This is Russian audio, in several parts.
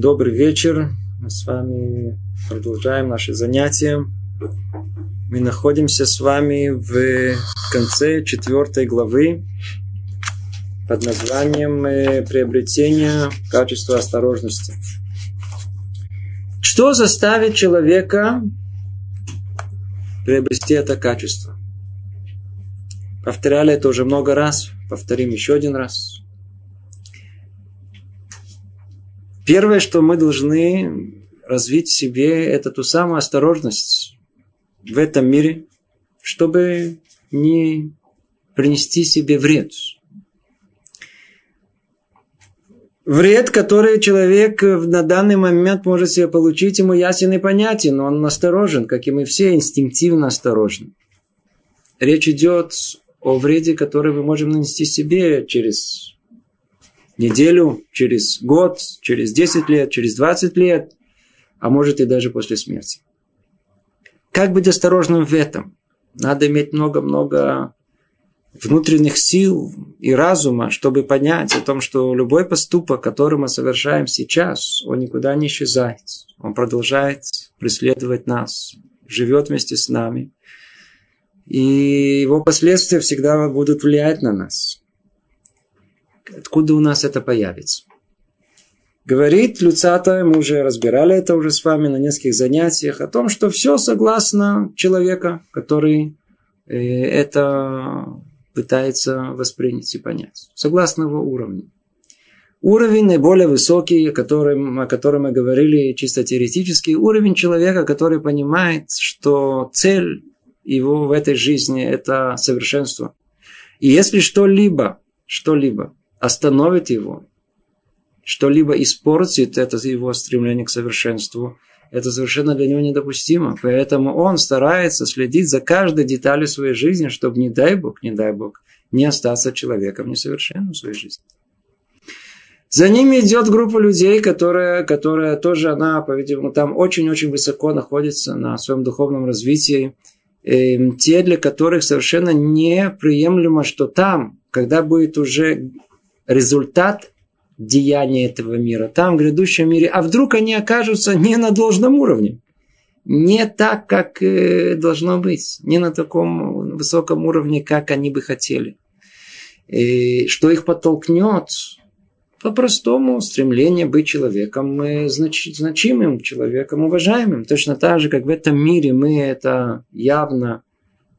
Добрый вечер. Мы с вами продолжаем наши занятия. Мы находимся с вами в конце четвертой главы под названием э, «Приобретение качества осторожности». Что заставит человека приобрести это качество? Повторяли это уже много раз, повторим еще один раз. Первое, что мы должны развить в себе, это ту самую осторожность в этом мире, чтобы не принести себе вред. Вред, который человек на данный момент может себе получить, ему ясен и понятен, но он осторожен, как и мы все, инстинктивно осторожны. Речь идет о вреде, который мы можем нанести себе через неделю, через год, через 10 лет, через 20 лет, а может и даже после смерти. Как быть осторожным в этом? Надо иметь много-много внутренних сил и разума, чтобы понять о том, что любой поступок, который мы совершаем сейчас, он никуда не исчезает. Он продолжает преследовать нас, живет вместе с нами. И его последствия всегда будут влиять на нас. Откуда у нас это появится? Говорит Люцата, мы уже разбирали это уже с вами на нескольких занятиях, о том, что все согласно человека, который э, это пытается воспринять и понять. Согласно его уровню. Уровень наиболее высокий, о котором, о котором мы говорили чисто теоретически, уровень человека, который понимает, что цель его в этой жизни – это совершенство. И если что-либо, что-либо остановит его, что-либо испортит это его стремление к совершенству, это совершенно для него недопустимо. Поэтому он старается следить за каждой деталью своей жизни, чтобы, не дай Бог, не дай Бог, не остаться человеком несовершенным в своей жизни. За ними идет группа людей, которая, которая тоже, она, по-видимому, там очень-очень высоко находится на своем духовном развитии. И эм, те, для которых совершенно неприемлемо, что там, когда будет уже результат деяния этого мира, там, в грядущем мире, а вдруг они окажутся не на должном уровне, не так, как э, должно быть, не на таком высоком уровне, как они бы хотели. И что их подтолкнет? По-простому стремление быть человеком знач, значимым, человеком уважаемым. Точно так же, как в этом мире мы это явно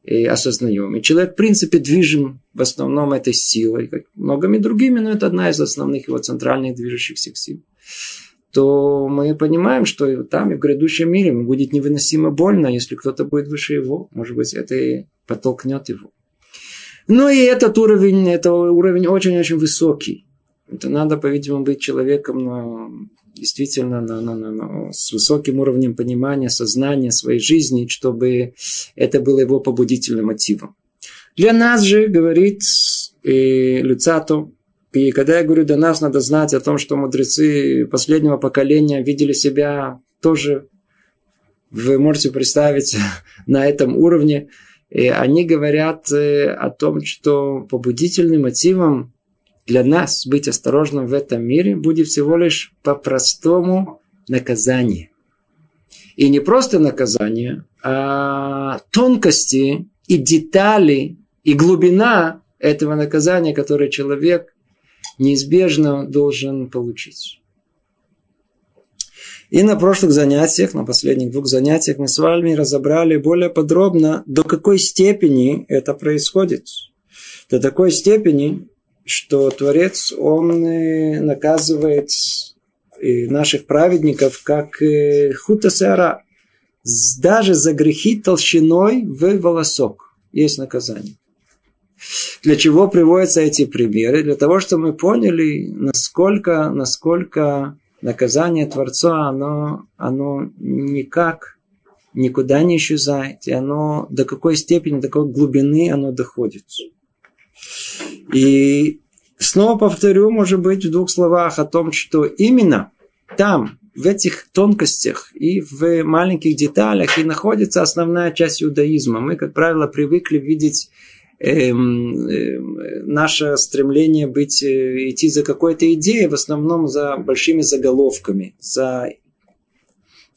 и осознаем. И человек, в принципе, движим в основном этой силой, как многими другими, но это одна из основных его центральных движущихся сил то мы понимаем, что там и в грядущем мире ему будет невыносимо больно, если кто-то будет выше его. Может быть, это и подтолкнет его. Ну и этот уровень, это уровень очень-очень высокий. Это надо, по-видимому, быть человеком на, действительно на, на, на, на, с высоким уровнем понимания, сознания своей жизни, чтобы это было его побудительным мотивом. Для нас же, говорит и Люцато, и когда я говорю, для нас надо знать о том, что мудрецы последнего поколения видели себя тоже, вы можете представить, на этом уровне, и они говорят э, о том, что побудительным мотивом для нас быть осторожным в этом мире будет всего лишь по-простому наказание. И не просто наказание, а тонкости и детали и глубина этого наказания, которое человек неизбежно должен получить. И на прошлых занятиях, на последних двух занятиях мы с вами разобрали более подробно, до какой степени это происходит. До такой степени, что Творец, он э, наказывает наших праведников как э, хутасера, даже за грехи толщиной в волосок. Есть наказание. Для чего приводятся эти примеры? Для того, чтобы мы поняли, насколько, насколько наказание Творца, оно, оно никак никуда не исчезает, и оно до какой степени, до какой глубины оно доходит. И снова повторю, может быть, в двух словах о том, что именно там, в этих тонкостях и в маленьких деталях и находится основная часть иудаизма. Мы, как правило, привыкли видеть эм, э, наше стремление быть, э, идти за какой-то идеей, в основном за большими заголовками, за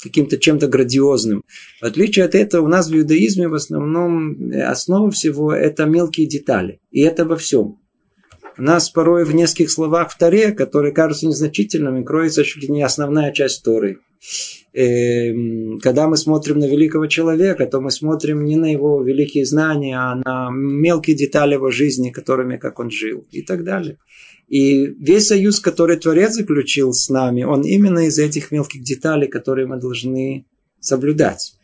каким-то чем-то грандиозным. В отличие от этого, у нас в иудаизме в основном э, основа всего это мелкие детали. И это во всем. У нас порой в нескольких словах в Таре, которые кажутся незначительными, кроется чуть ли не основная часть Торы. Эм, когда мы смотрим на великого человека, то мы смотрим не на его великие знания, а на мелкие детали его жизни, которыми как он жил и так далее. И весь союз, который Творец заключил с нами, он именно из этих мелких деталей, которые мы должны соблюдать.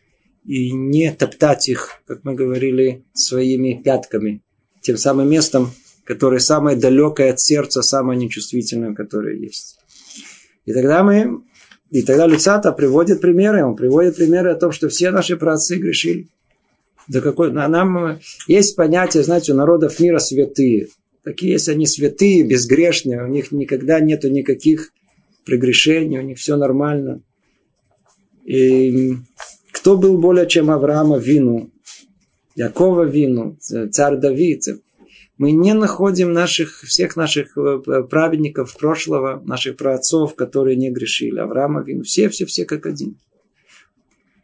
И не топтать их, как мы говорили, своими пятками. Тем самым местом, которое самое далекое от сердца, самое нечувствительное, которое есть. И тогда мы и тогда Люцата приводит примеры, он приводит примеры о том, что все наши праотцы грешили. Да какой, нам есть понятие, знаете, у народов мира святые. Такие есть они святые, безгрешные, у них никогда нету никаких прегрешений, у них все нормально. И кто был более чем Авраама вину, Якова вину, царь Давид, мы не находим наших, всех наших э, праведников прошлого, наших праотцов, которые не грешили. Авраама, Вину, все, все, все как один.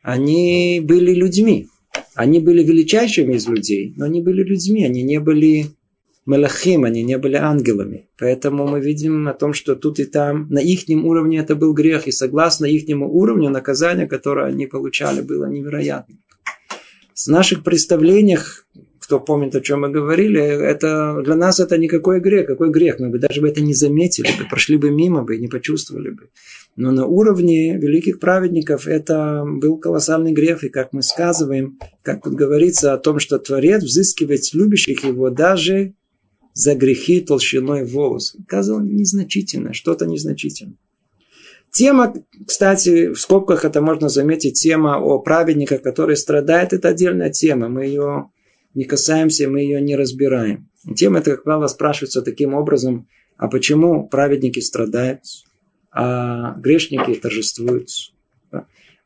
Они были людьми. Они были величайшими из людей, но они были людьми, они не были мелахим, они не были ангелами. Поэтому мы видим о том, что тут и там на их уровне это был грех, и согласно их уровню наказание, которое они получали, было невероятно. В наших представлениях кто помнит, о чем мы говорили, это для нас это никакой грех. Какой грех? Мы бы даже бы это не заметили, бы, прошли бы мимо бы и не почувствовали бы. Но на уровне великих праведников это был колоссальный грех. И как мы сказываем, как тут говорится о том, что Творец взыскивает любящих его даже за грехи толщиной волос. Казалось незначительно, что-то незначительное. Тема, кстати, в скобках это можно заметить, тема о праведниках, которые страдают, это отдельная тема. Мы ее не касаемся, мы ее не разбираем. Тема это, как правило, спрашивается таким образом, а почему праведники страдают, а грешники торжествуют?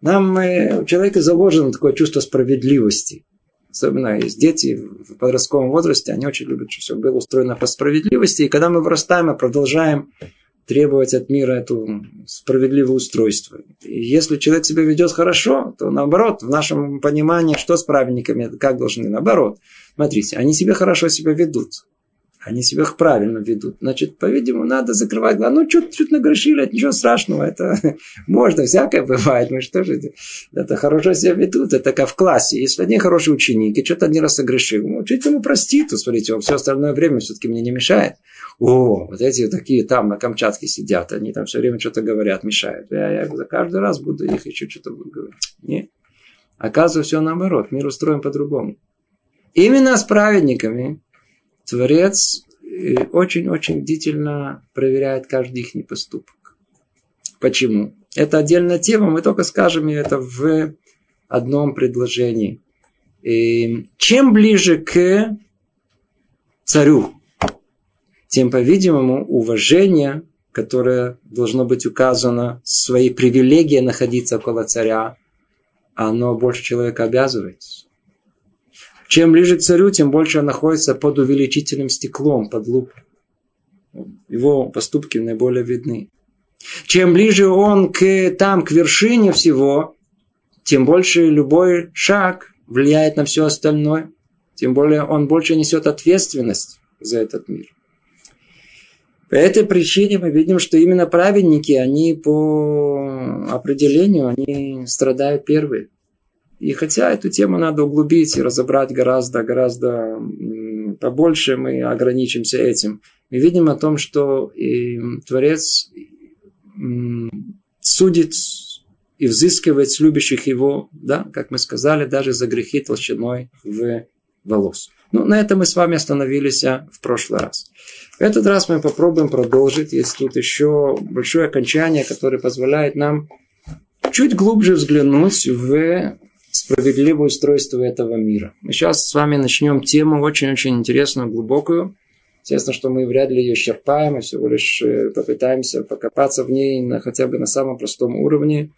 Нам, у человека заложено такое чувство справедливости. Особенно есть дети в подростковом возрасте, они очень любят, чтобы все было устроено по справедливости. И когда мы вырастаем и продолжаем требовать от мира это справедливое устройство. И если человек себя ведет хорошо, то наоборот, в нашем понимании, что с праведниками, как должны, наоборот. Смотрите, они себя хорошо себя ведут. Они себя правильно ведут. Значит, по-видимому, надо закрывать глаза. Ну, чуть чуть нагрешили, это ничего страшного. Это можно, всякое бывает. Мы что же, это хорошо себя ведут. Это как в классе. Если один хороший ученик, и что-то один раз согрешил, ну, чуть ему простит, смотрите, он все остальное время все-таки мне не мешает. О, вот эти такие там на Камчатке сидят, они там все время что-то говорят, мешают. Я, я каждый раз буду их еще что-то буду говорить. Нет. Оказывается, все наоборот. Мир устроен по-другому. Именно с праведниками Творец э, очень-очень бдительно проверяет каждый их поступок. Почему? Это отдельная тема, мы только скажем это в одном предложении. И чем ближе к царю, тем, по-видимому, уважение, которое должно быть указано, своей привилегией находиться около царя, оно больше человека обязывает. Чем ближе к царю, тем больше он находится под увеличительным стеклом, под лупой. Его поступки наиболее видны. Чем ближе он к, там, к вершине всего, тем больше любой шаг влияет на все остальное. Тем более он больше несет ответственность за этот мир. По этой причине мы видим, что именно праведники, они по определению, они страдают первые. И хотя эту тему надо углубить и разобрать гораздо, гораздо побольше, мы ограничимся этим. Мы видим о том, что и Творец судит и взыскивает с любящих его, да, как мы сказали, даже за грехи толщиной в волос. Ну, на этом мы с вами остановились а, в прошлый раз. В этот раз мы попробуем продолжить. Есть тут еще большое окончание, которое позволяет нам чуть глубже взглянуть в справедливое устройство этого мира. Мы сейчас с вами начнем тему очень-очень интересную, глубокую. Естественно, что мы вряд ли ее исчерпаем, мы всего лишь э, попытаемся покопаться в ней на, хотя бы на самом простом уровне.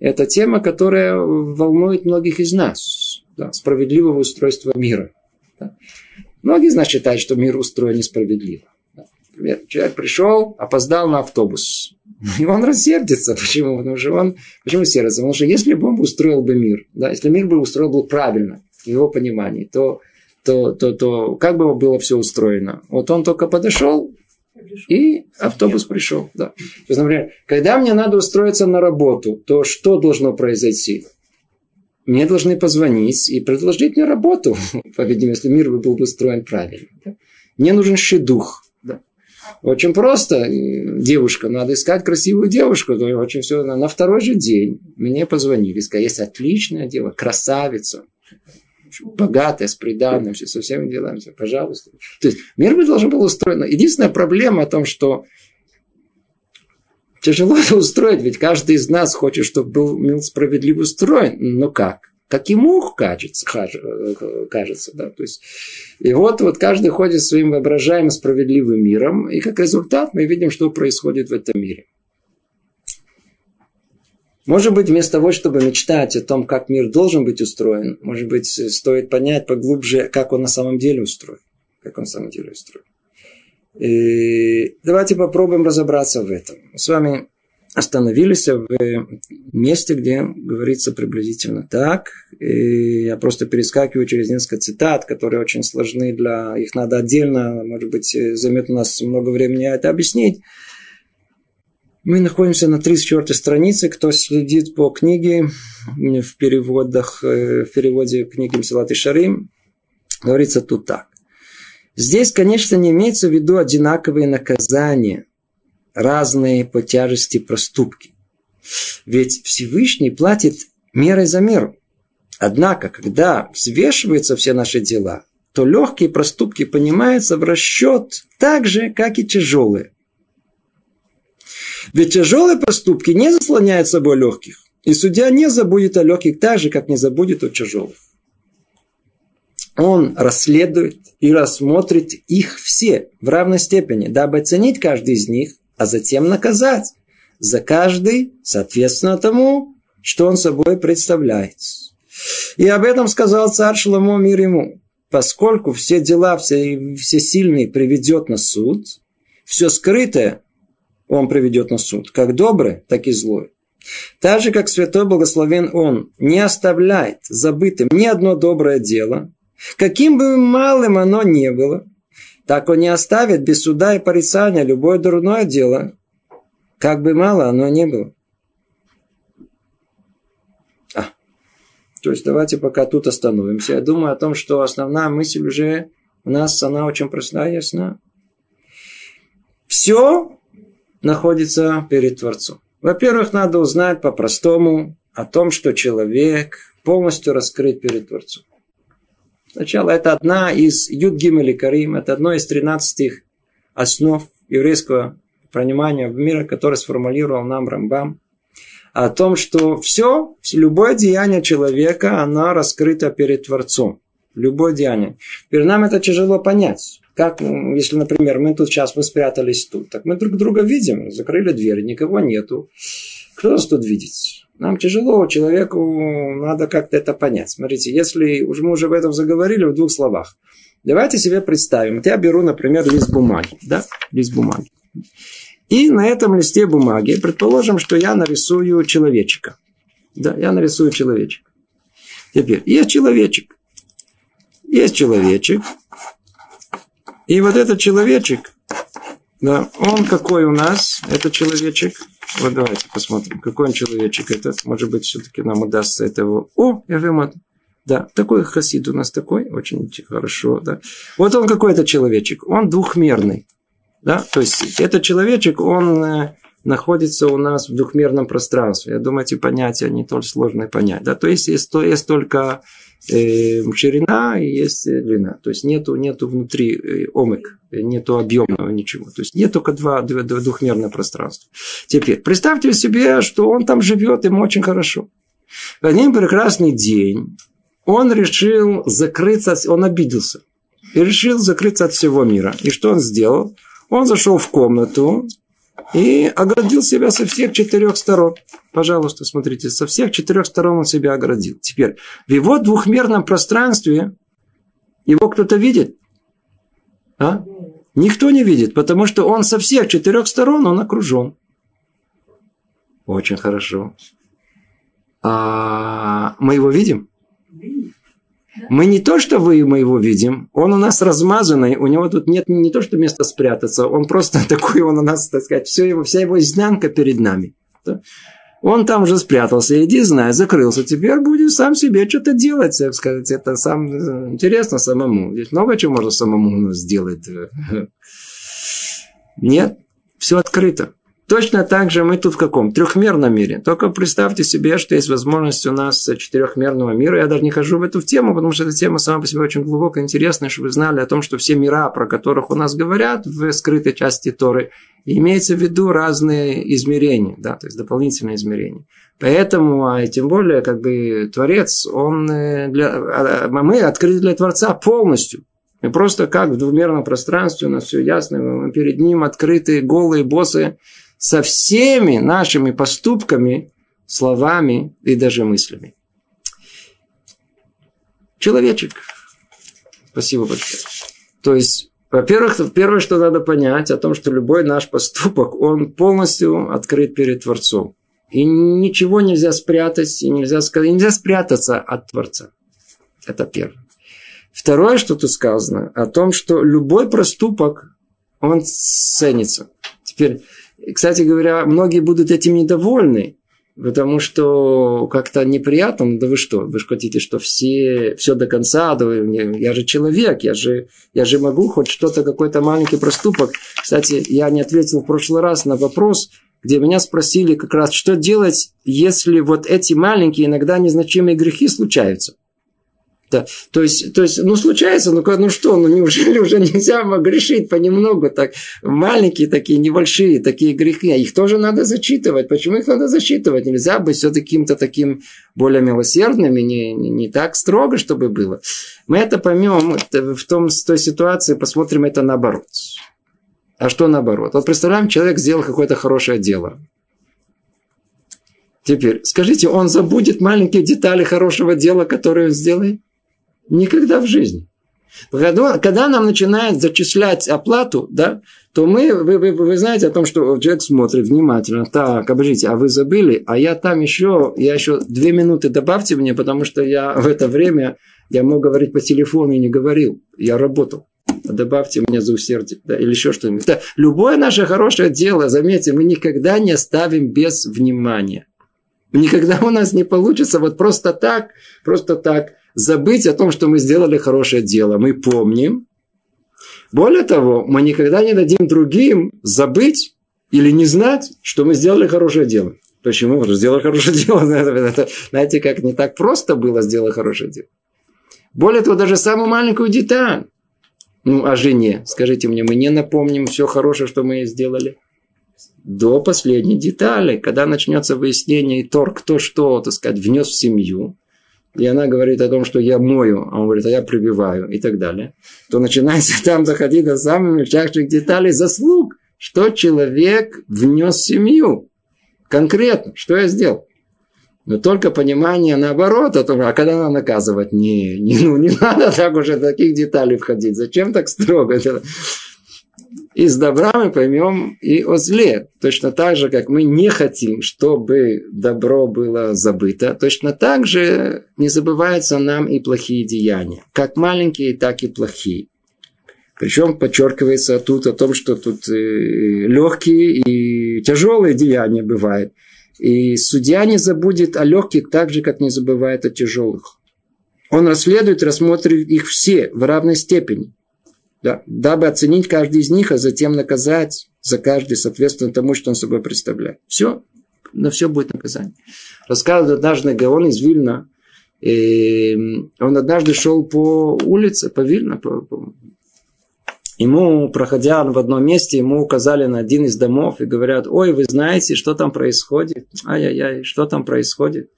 Это тема, которая волнует многих из нас. Да, справедливого устройства мира. Да. Многие из нас считают, что мир устроен несправедливо. Человек пришел, опоздал на автобус. И он рассердится. Почему? Потому что он... Почему сердится? Потому что если бы он устроил бы мир, да, если мир бы устроил бы правильно, в его понимании, то, то, то, то как бы было все устроено? Вот он только подошел, и автобус пришел. Да. То есть, например, когда мне надо устроиться на работу, то что должно произойти? Мне должны позвонить и предложить мне работу, по-видимому, если мир был бы устроен правильно. Мне нужен шедух. Очень просто. Девушка, надо искать красивую девушку. То очень все. На второй же день мне позвонили, сказали, есть отличная девушка, красавица богатая, с приданным, со всеми делами, все, пожалуйста. То есть мир бы должен был устроен. Единственная проблема о том, что тяжело это устроить, ведь каждый из нас хочет, чтобы был мир справедливо устроен. Но как? Как ему кажется, кажется, да, то есть, и вот, вот каждый ходит своим воображаемым справедливым миром, и как результат мы видим, что происходит в этом мире. Может быть, вместо того, чтобы мечтать о том, как мир должен быть устроен, может быть, стоит понять поглубже, как он на самом деле устроен. Как он на самом деле устроен. И давайте попробуем разобраться в этом. С вами остановились в месте, где говорится приблизительно так. И я просто перескакиваю через несколько цитат, которые очень сложны для... Их надо отдельно, может быть, займет у нас много времени это объяснить. Мы находимся на 34 странице. Кто следит по книге в переводах, э, в переводе книги Мсилат и Шарим, говорится тут так. Здесь, конечно, не имеется в виду одинаковые наказания, разные по тяжести проступки. Ведь Всевышний платит мерой за меру. Однако, когда взвешиваются все наши дела, то легкие проступки понимаются в расчет так же, как и тяжелые. Ведь тяжелые проступки не заслоняют собой легких. И судья не забудет о легких так же, как не забудет о тяжелых. Он расследует и рассмотрит их все в равной степени, дабы оценить каждый из них, а затем наказать за каждый, соответственно тому, что он собой представляет. И об этом сказал царь Шломо мир ему. Поскольку все дела, все, все сильные приведет на суд, все скрытое он приведет на суд, как добрый, так и злой. Так же, как святой благословен он не оставляет забытым ни одно доброе дело, каким бы малым оно ни было, так он не оставит без суда и порицания любое дурное дело, как бы мало оно ни было. А, то есть давайте пока тут остановимся. Я думаю о том, что основная мысль уже у нас, она очень простая ясна. Все находится перед Творцом. Во-первых, надо узнать по-простому о том, что человек полностью раскрыт перед Творцом. Сначала это одна из Юдгим или Карим, это одно из 13 основ еврейского понимания мира, которое сформулировал нам Рамбам, о том, что все, любое деяние человека, оно раскрыто перед Творцом. Любое деяние. Теперь нам это тяжело понять. Как, если, например, мы тут сейчас, мы спрятались тут, так мы друг друга видим, закрыли дверь, никого нету. Кто нас тут видит? Нам тяжело, человеку надо как-то это понять. Смотрите, если уж мы уже об этом заговорили в двух словах. Давайте себе представим. Вот я беру, например, лист бумаги. Да? Лист бумаги. И на этом листе бумаги, предположим, что я нарисую человечка. Да, я нарисую человечек. Теперь, есть человечек. Есть человечек. И вот этот человечек, да, он какой у нас, этот человечек. Вот давайте посмотрим, какой он человечек этот. Может быть, все-таки нам удастся этого. О, Эвемат. Да, такой хасид у нас такой, очень хорошо, да. Вот он какой-то человечек, он двухмерный, да, то есть этот человечек, он э, находится у нас в двухмерном пространстве. Я думаю, эти понятия не только сложные понять, да, то есть есть, есть только э, ширина и есть длина. То есть нету, нету внутри э, омык, нету объемного ничего. То есть нет только два, два, двухмерное пространство. Теперь, представьте себе, что он там живет, ему очень хорошо. В один прекрасный день он решил закрыться, он обиделся. И решил закрыться от всего мира. И что он сделал? Он зашел в комнату, и оградил себя со всех четырех сторон. Пожалуйста, смотрите, со всех четырех сторон он себя оградил. Теперь, в его двухмерном пространстве его кто-то видит? А? Никто не видит, потому что он со всех четырех сторон, он окружен. Очень хорошо. А мы его видим? Мы не то, что вы мы его видим, он у нас размазанный, у него тут нет не то, что места спрятаться, он просто такой, он у нас, так сказать, все его, вся его изнанка перед нами. Он там уже спрятался, иди, знай, закрылся. Теперь будешь сам себе что-то делать, так сказать. Это сам интересно самому. Здесь много чего можно самому сделать. Нет, все открыто. Точно так же мы тут в каком? Трехмерном мире. Только представьте себе, что есть возможность у нас четырехмерного мира. Я даже не хожу в эту тему, потому что эта тема сама по себе очень глубокая, интересная, чтобы вы знали о том, что все мира, про которых у нас говорят в скрытой части Торы, имеется в виду разные измерения, да, то есть дополнительные измерения. Поэтому, а тем более, как бы Творец, он э, для, а, а мы открыты для Творца полностью. Мы просто как в двумерном пространстве, у нас все ясно, мы перед ним открытые голые боссы, со всеми нашими поступками, словами и даже мыслями. Человечек. Спасибо большое. То есть, во-первых, первое, что надо понять, о том, что любой наш поступок, он полностью открыт перед Творцом. И ничего нельзя спрятать, и нельзя, сказать, нельзя спрятаться от Творца. Это первое. Второе, что тут сказано, о том, что любой проступок, он ценится. Теперь, кстати говоря, многие будут этим недовольны, потому что как-то неприятно. Ну, да вы что, вы же хотите, что все, все до конца, да я же человек, я же, я же могу хоть что-то, какой-то маленький проступок. Кстати, я не ответил в прошлый раз на вопрос, где меня спросили как раз, что делать, если вот эти маленькие, иногда незначимые грехи случаются. Да. То есть, то есть, ну, случается, ну, ну что, ну, неужели уже нельзя грешить понемногу, так, маленькие такие, небольшие такие грехи, а их тоже надо зачитывать. Почему их надо зачитывать? Нельзя быть все каким-то таким более милосердным и не, не, не так строго, чтобы было. Мы это поймем в том, в той ситуации, посмотрим это наоборот. А что наоборот? Вот представляем, человек сделал какое-то хорошее дело. Теперь, скажите, он забудет маленькие детали хорошего дела, которые он сделает? Никогда в жизни. Когда, нам начинают зачислять оплату, да, то мы, вы, вы, вы знаете о том, что человек смотрит внимательно. Так, обождите, а вы забыли, а я там еще, я еще две минуты добавьте мне, потому что я в это время, я мог говорить по телефону и не говорил, я работал. Добавьте мне за усердие, да, или еще что-нибудь. Да, любое наше хорошее дело, заметьте, мы никогда не оставим без внимания. Никогда у нас не получится вот просто так, просто так забыть о том, что мы сделали хорошее дело. Мы помним. Более того, мы никогда не дадим другим забыть или не знать, что мы сделали хорошее дело. Почему? Потому что сделали хорошее дело. Знаете, как не так просто было сделать хорошее дело. Более того, даже самую маленькую деталь. Ну, о жене. Скажите мне, мы не напомним все хорошее, что мы сделали? До последней детали. Когда начнется выяснение и торг, кто что, так сказать, внес в семью, и она говорит о том, что я мою, а он говорит, а я прибиваю и так далее, то начинается там заходить до самых мельчайших деталей заслуг, что человек внес в семью. Конкретно, что я сделал. Но только понимание наоборот, о том, а когда надо наказывать, не, не, ну, не надо так уже таких деталей входить. Зачем так строго? Из добра мы поймем и о зле. Точно так же, как мы не хотим, чтобы добро было забыто, точно так же не забываются нам и плохие деяния. Как маленькие, так и плохие. Причем подчеркивается тут о том, что тут э, легкие и тяжелые деяния бывают. И судья не забудет о легких так же, как не забывает о тяжелых. Он расследует, рассмотрит их все в равной степени да, дабы оценить каждый из них, а затем наказать за каждый, соответственно тому, что он собой представляет. Все, на все будет наказание. Рассказывает однажды Гаон из Вильна, и он однажды шел по улице, по Вильна, по, по... ему, проходя в одном месте, ему указали на один из домов и говорят, ой, вы знаете, что там происходит? Ай-яй-яй, что там происходит?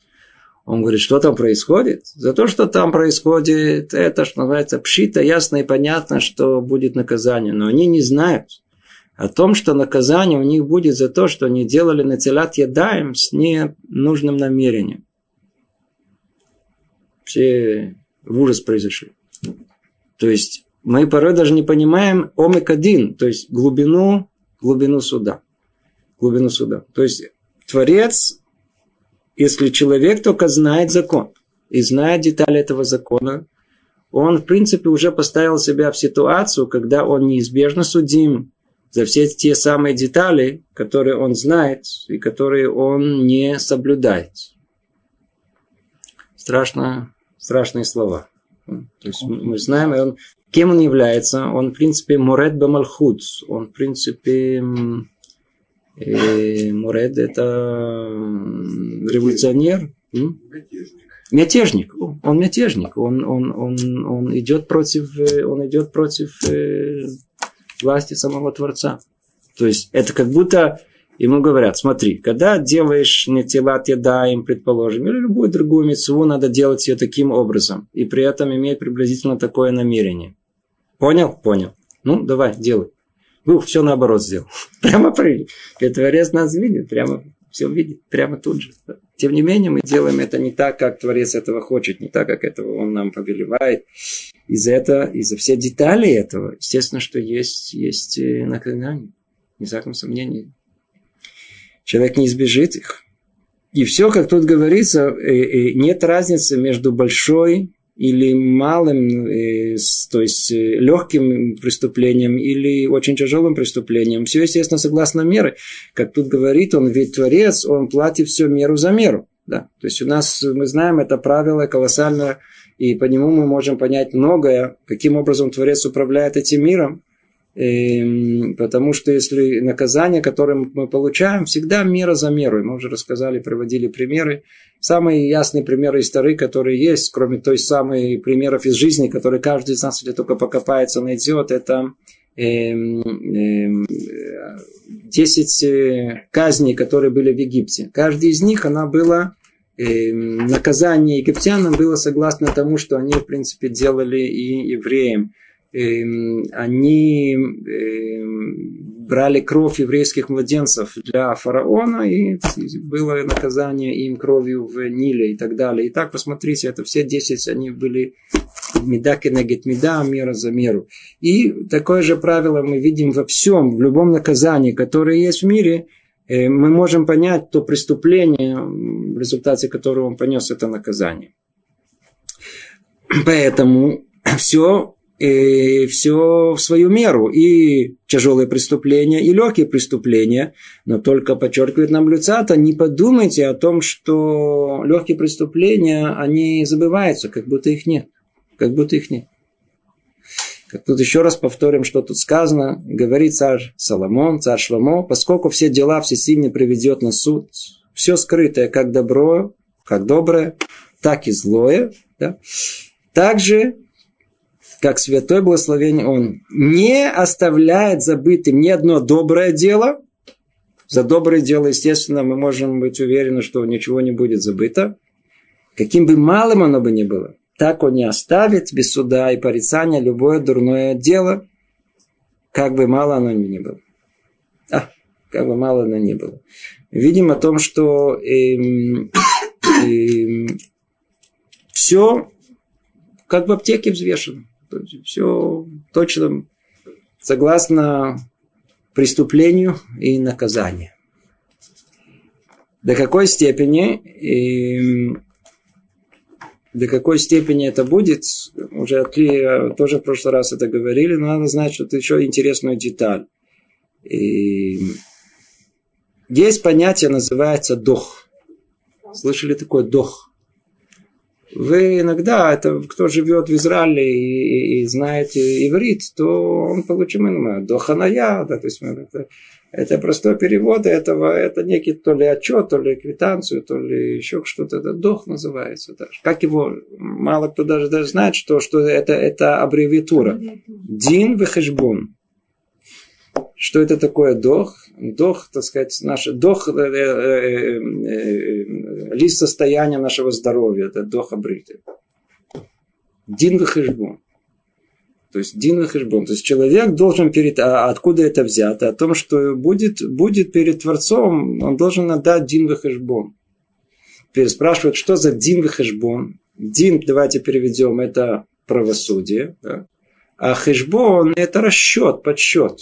Он говорит, что там происходит? За то, что там происходит, это, что называется, пшито, ясно и понятно, что будет наказание. Но они не знают о том, что наказание у них будет за то, что они делали на телят ядаем с ненужным намерением. Все в ужас произошли. То есть, мы порой даже не понимаем омек один, то есть глубину, глубину суда. Глубину суда. То есть Творец, если человек только знает закон и знает детали этого закона, он, в принципе, уже поставил себя в ситуацию, когда он неизбежно судим за все те самые детали, которые он знает и которые он не соблюдает. Страшно, страшные слова. То есть мы знаем, он, кем он является. Он, в принципе, Муред Бамалхуд. Он, в принципе, э, Муред это революционер. Мятежник. Он мятежник. Он, он, он, он идет против, э, он идет против э, власти самого Творца. То есть это как будто ему говорят, смотри, когда делаешь нетилат ядаем, предположим, или любую другую мецву, надо делать ее таким образом. И при этом иметь приблизительно такое намерение. Понял? Понял. Ну, давай, делай. Ну, все наоборот сделал. Прямо при. Творец нас видит, прямо все видит, прямо тут же. Тем не менее, мы делаем это не так, как Творец этого хочет, не так, как этого он нам повелевает. Из-за этого, из-за всех деталей этого, естественно, что есть, есть э, наказание. Ни всяком сомнении. Человек не избежит их. И все, как тут говорится, э, э, нет разницы между большой или малым, то есть легким преступлением или очень тяжелым преступлением. Все, естественно, согласно меры. Как тут говорит он, ведь Творец, он платит все меру за меру. Да. То есть у нас, мы знаем, это правило колоссальное и по нему мы можем понять многое, каким образом Творец управляет этим миром. И, эм, потому что если наказание, которое мы получаем, всегда мера за меру. Мы уже рассказали, приводили примеры. Самые ясные примеры истории, которые есть, кроме той самой примеров из жизни, которые каждый из нас, если только покопается, найдет, это эм, эм, десять э, казней, которые были в Египте. Каждый из них, она была Эм, наказание египтянам было согласно тому, что они, в принципе, делали и евреям. Они брали кровь еврейских младенцев для фараона, и было наказание им кровью в Ниле и так далее. И так, посмотрите, это все десять, они были меда кенегет меда, мера за меру. И такое же правило мы видим во всем, в любом наказании, которое есть в мире – Э, мы можем понять то преступление, в результате которого он понес это наказание. Поэтому все, и все в свою меру. И тяжелые преступления, и легкие преступления. Но только подчеркивает нам Люцата, не подумайте о том, что легкие преступления, они забываются, как будто их нет. Как будто их нет. Как тут еще раз повторим, что тут сказано. Говорит царь Соломон, царь Шломо, поскольку все дела всесильный приведет на суд, все скрытое, как добро, как доброе, так и злое, да? также как святой благословение он не оставляет забытым ни одно доброе дело. За доброе дело, естественно, мы можем быть уверены, что ничего не будет забыто. Каким бы малым оно бы ни было так он не оставит без суда и порицания любое дурное дело, как бы мало оно ни было. А, как бы мало оно ни было. Видим о том, что эм, эм, все как в аптеке взвешено. Все точно согласно преступлению и наказанию. До какой степени эм, до какой степени это будет, уже ты тоже в прошлый раз это говорили, но надо знать, что это еще интересную деталь. И есть понятие, называется дох. Слышали такое дох? Вы иногда, это кто живет в Израиле и, и, и знает иврит, то он получит именно доханая, да, то есть это, это простой перевод этого, это некий то ли отчет, то ли квитанцию, то ли еще что-то, это дох называется даже. Как его, мало кто даже, даже знает, что, что это, это аббревиатура. Дин вехешбон. Что это такое дох? Дох, так сказать, наш дох, э, э, э, э, лист состояния нашего здоровья, это дох абриты. Дин вехешбон. То есть Дин Хешбон. То есть человек должен перед... А откуда это взято? О том, что будет, будет перед Творцом, он должен отдать Дин Хешбон. Теперь спрашивают, что за Дин Хешбон? Дин, давайте переведем, это правосудие. Да? А хешбон – это расчет, подсчет.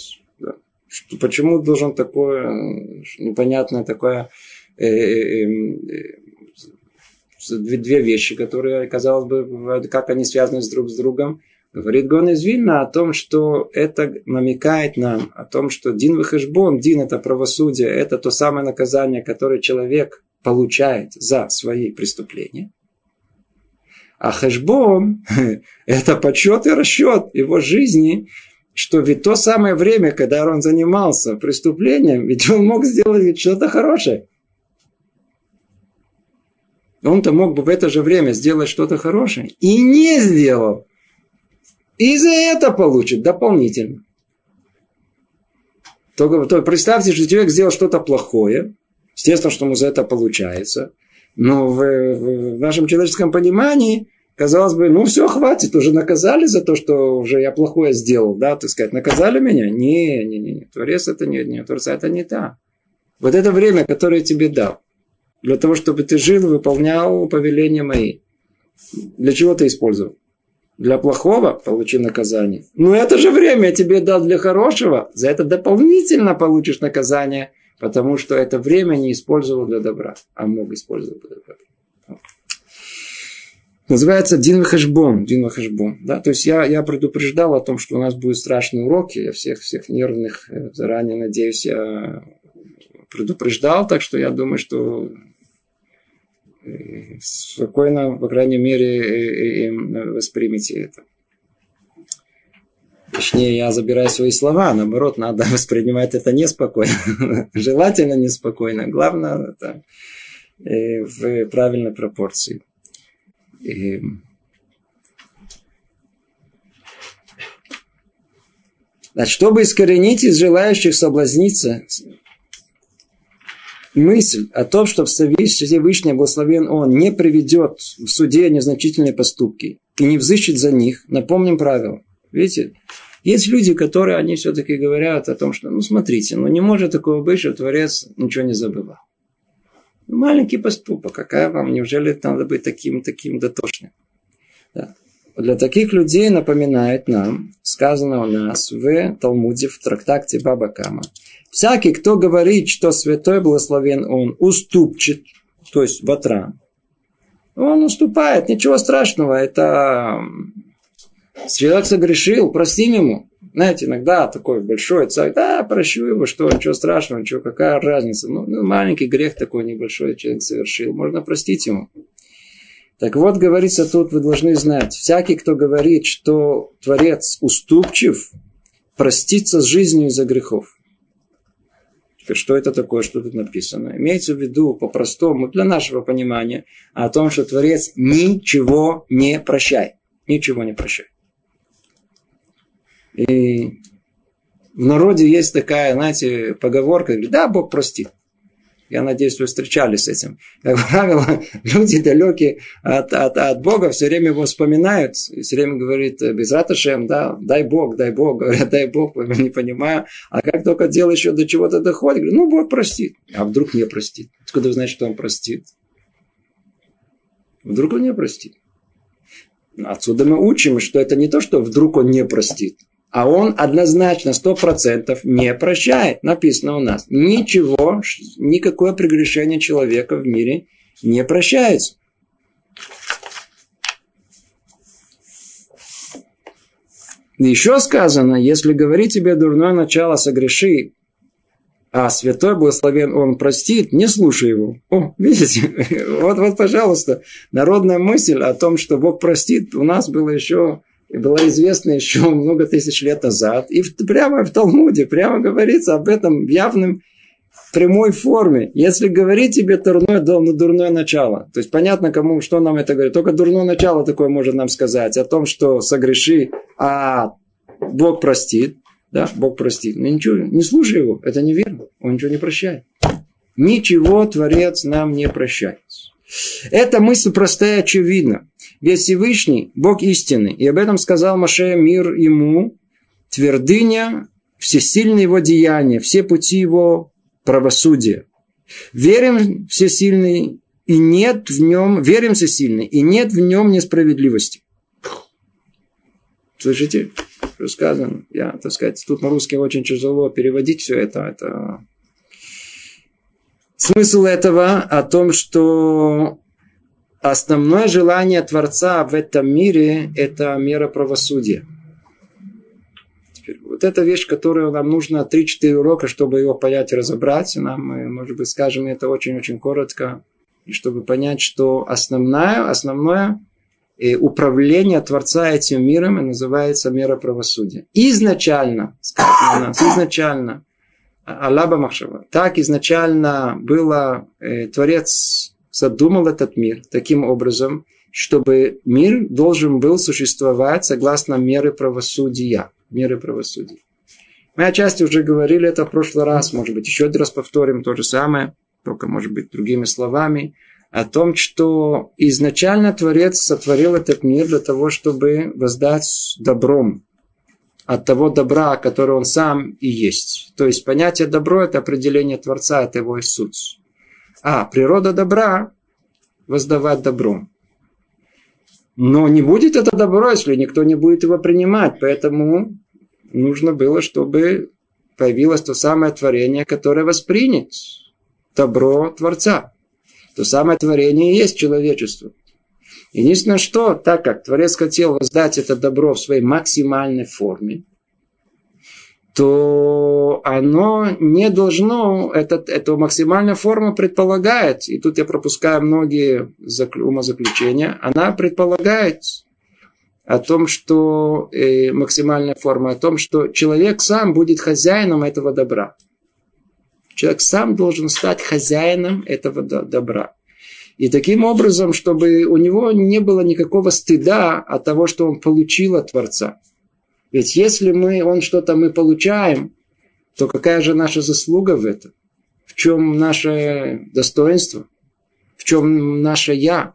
Почему должен такое непонятное такое э, э, э, две вещи, которые, казалось бы, как они связаны с друг с другом. Говорит Гон из Вильна о том, что это намекает нам о том, что Дин Вахешбон, Дин это правосудие, это то самое наказание, которое человек получает за свои преступления. А Хешбон – это подсчет и расчет его жизни, что ведь то самое время, когда он занимался преступлением, ведь он мог сделать что-то хорошее. Он-то мог бы в это же время сделать что-то хорошее и не сделал. И за это получит дополнительно. Только, то представьте, что человек сделал что-то плохое. Естественно, что ему за это получается. Но в, в, нашем человеческом понимании, казалось бы, ну все, хватит, уже наказали за то, что уже я плохое сделал, да, так сказать, наказали меня? Не, не, не, не. Творец это не, не, Творца это не так. Вот это время, которое тебе дал, для того, чтобы ты жил выполнял повеления мои. Для чего ты использовал? Для плохого получи наказание. Ну это же время я тебе дал для хорошего. За это дополнительно получишь наказание, потому что это время не использовал для добра, а мог использовать для добра. Называется Дин Вахашбон. Дин Вахашбон. Да? То есть я, я предупреждал о том, что у нас будут страшные уроки. Я всех, всех нервных э, заранее, надеюсь, я предупреждал. Так что я думаю, что спокойно, по крайней мере, воспримите это. Точнее, я забираю свои слова, наоборот, надо воспринимать это неспокойно. Желательно неспокойно. Главное, это э, в правильной пропорции. И... Значит, чтобы искоренить из желающих соблазниться мысль о том, что Всевышний благословен Он не приведет в суде незначительные поступки и не взыщет за них, напомним правило. Видите, есть люди, которые, они все-таки говорят о том, что, ну, смотрите, ну, не может такого быть, что Творец ничего не забывал. Маленький поступок, какая вам, неужели надо быть таким, таким дотошным? Да. Для таких людей напоминает нам, сказано у нас в Талмуде, в трактакте Баба Кама, Всякий, кто говорит, что святой благословен он, уступчит, то есть ватран, он уступает, ничего страшного, это человек согрешил, простим ему. Знаете, иногда такой большой царь, да, прощу его, что, ничего страшного, ничего, какая разница. Ну, ну, маленький грех такой небольшой человек совершил, можно простить ему. Так вот, говорится тут, вы должны знать, всякий, кто говорит, что Творец уступчив, простится с жизнью из-за грехов. Теперь, что это такое, что тут написано? Имеется в виду по-простому, для нашего понимания, о том, что Творец ничего не прощает. Ничего не прощает. И в народе есть такая, знаете, поговорка, говорит, да, Бог простит. Я надеюсь, вы встречались с этим. Как правило, люди далекие от, от, от Бога все время его вспоминают. И все время говорит, без раташем, да, дай Бог, дай Бог. Говорят, дай Бог, я не понимаю. А как только дело еще до чего-то доходит, говорю, ну, Бог простит. А вдруг не простит? Откуда вы знаете, что он простит? Вдруг он не простит? Отсюда мы учим, что это не то, что вдруг он не простит. А он однозначно, сто процентов не прощает. Написано у нас. Ничего, никакое прегрешение человека в мире не прощается. Еще сказано, если говорить тебе дурное начало, согреши, а святой благословен он простит, не слушай его. О, видите, вот, вот, пожалуйста, народная мысль о том, что Бог простит, у нас было еще и была известна еще много тысяч лет назад. И прямо в Талмуде, прямо говорится об этом в явном прямой форме. Если говорить тебе дурное, на дурное начало. То есть понятно, кому, что нам это говорит. Только дурное начало такое может нам сказать. О том, что согреши, а Бог простит. Да, Бог простит. Но ничего, не слушай его. Это неверно. Он ничего не прощает. Ничего Творец нам не прощает. Эта мысль простая очевидна. Ведь Всевышний – Бог истины. И об этом сказал Маше мир ему, твердыня, всесильные его деяния, все пути его правосудия. Верим всесильный, и нет в нем, верим всесильный, и нет в нем несправедливости. Слышите? сказано. Я, так сказать, тут на русский очень тяжело переводить все это. это... Смысл этого о том, что основное желание Творца в этом мире – это мера правосудия. Теперь, вот эта вещь, которую нам нужно 3-4 урока, чтобы его понять и разобрать. Нам, может быть, скажем это очень-очень коротко. И чтобы понять, что основное, основное и управление Творца этим миром называется мера правосудия. Изначально, сказано нас, изначально, Аллаба Махшава, так изначально было, э, Творец задумал этот мир таким образом, чтобы мир должен был существовать согласно меры правосудия. Меры правосудия. Мы отчасти уже говорили это в прошлый раз, может быть, еще один раз повторим то же самое, только, может быть, другими словами – о том, что изначально Творец сотворил этот мир для того, чтобы воздать добром от того добра, который он сам и есть. То есть понятие добро – это определение Творца, это его и суть. А природа добра – воздавать добром. Но не будет это добро, если никто не будет его принимать. Поэтому нужно было, чтобы появилось то самое творение, которое воспринят добро Творца то самое творение и есть человечество. Единственное, что, так как Творец хотел воздать это добро в своей максимальной форме, то оно не должно, это, эта максимальная форма предполагает, и тут я пропускаю многие умозаключения, она предполагает о том, что э, максимальная форма, о том, что человек сам будет хозяином этого добра. Человек сам должен стать хозяином этого добра. И таким образом, чтобы у него не было никакого стыда от того, что он получил от Творца. Ведь если мы, он что-то мы получаем, то какая же наша заслуга в этом? В чем наше достоинство? В чем наше «я»?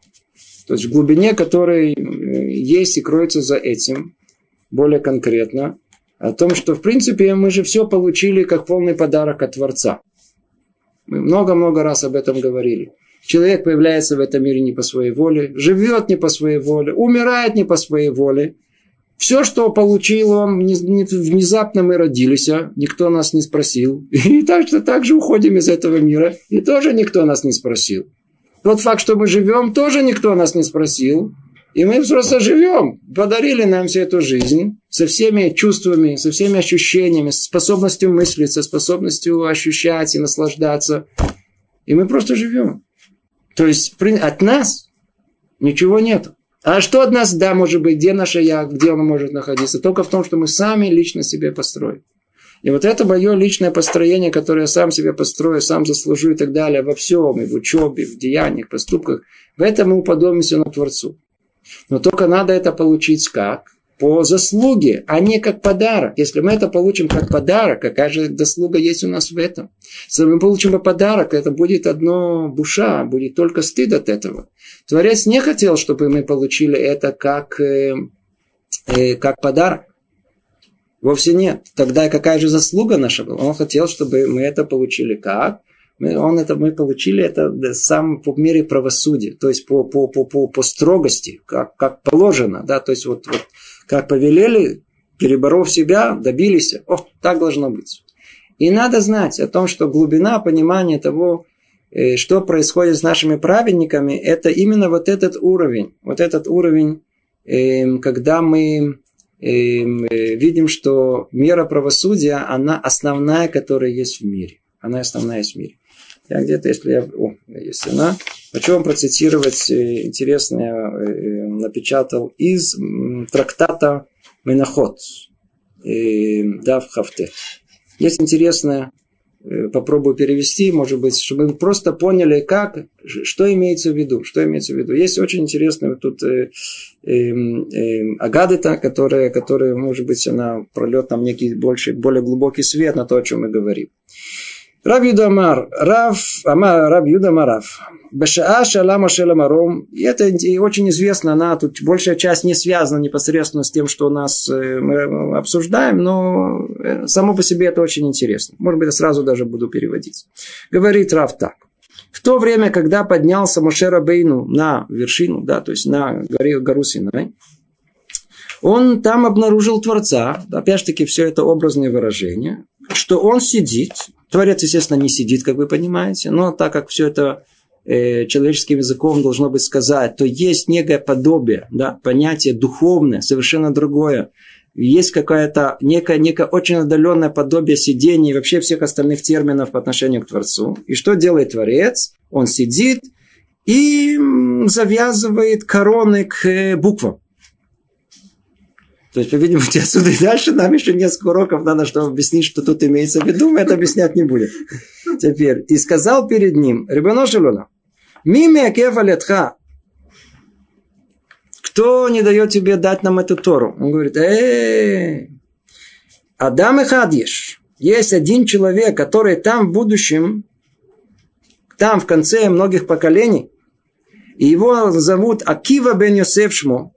То есть в глубине, которой э, есть и кроется за этим, более конкретно, о том, что в принципе мы же все получили как полный подарок от Творца. Мы много-много раз об этом говорили. Человек появляется в этом мире не по своей воле, живет не по своей воле, умирает не по своей воле. Все, что получил он, внезапно мы родились, а никто нас не спросил. И так что так же уходим из этого мира, и тоже никто нас не спросил. Тот факт, что мы живем, тоже никто нас не спросил. И мы просто живем. Подарили нам всю эту жизнь со всеми чувствами, со всеми ощущениями, с способностью мыслить, со способностью ощущать и наслаждаться. И мы просто живем. То есть от нас ничего нет. А что от нас, да, может быть, где наше я, где оно может находиться? Только в том, что мы сами лично себе построим. И вот это мое личное построение, которое я сам себе построю, сам заслужу и так далее, во всем, и в учебе, в деяниях, поступках, в этом мы уподобимся на Творцу. Но только надо это получить как? По заслуге, а не как подарок. Если мы это получим как подарок, какая же заслуга есть у нас в этом? Если мы получим подарок, это будет одно буша, будет только стыд от этого. Творец не хотел, чтобы мы получили это как, э, э, как подарок. Вовсе нет. Тогда какая же заслуга наша была? Он хотел, чтобы мы это получили как? Мы, он это, мы получили это сам по мере правосудия, то есть по, по, по, по, по строгости, как, как положено. Да? То есть вот, вот как повелели, переборов себя, добились. О, так должно быть. И надо знать о том, что глубина понимания того, э, что происходит с нашими праведниками, это именно вот этот уровень. Вот этот уровень, эм, когда мы эм, э, видим, что мера правосудия, она основная, которая есть в мире. Она основная есть в мире. Я где-то, если я... О, есть она. Хочу вам процитировать э, интересное, напечатал из трактата Менахот. Дав Хафте. Есть интересное, попробую перевести, может быть, чтобы мы просто поняли, как, что имеется в виду, что имеется в виду. Есть очень интересная тут э, э, э, Агадыта, которая, которая, может быть, она прольет нам некий больше, более глубокий свет на то, о чем мы говорим. Рав Юда Амар, Рав, Амар, Рав Юда Марав. Бешаа шала Машела Маром. И это очень известно, она тут большая часть не связана непосредственно с тем, что у нас э, мы обсуждаем, но э, само по себе это очень интересно. Может быть, я сразу даже буду переводить. Говорит Рав так. В то время, когда поднялся Мошера Бейну на вершину, да, то есть на горе, гору Синай, Он там обнаружил Творца, опять же таки все это образное выражение, что он сидит, Творец, естественно, не сидит, как вы понимаете, но так как все это э, человеческим языком должно быть сказать, то есть некое подобие, да, понятие духовное, совершенно другое. Есть какое-то некое, некое очень отдаленное подобие сидения и вообще всех остальных терминов по отношению к Творцу. И что делает Творец? Он сидит и завязывает короны к э, буквам. То есть, по-видимому, отсюда и дальше нам еще несколько уроков надо, чтобы объяснить, что тут имеется в виду. Мы это объяснять не будем. Теперь. И сказал перед ним, Ребено Шелуна, Мими Кефа кто не дает тебе дать нам эту Тору? Он говорит, эй, Адам и Хадьеш. Есть один человек, который там в будущем, там в конце многих поколений, и его зовут Акива бен Йосеф Шмо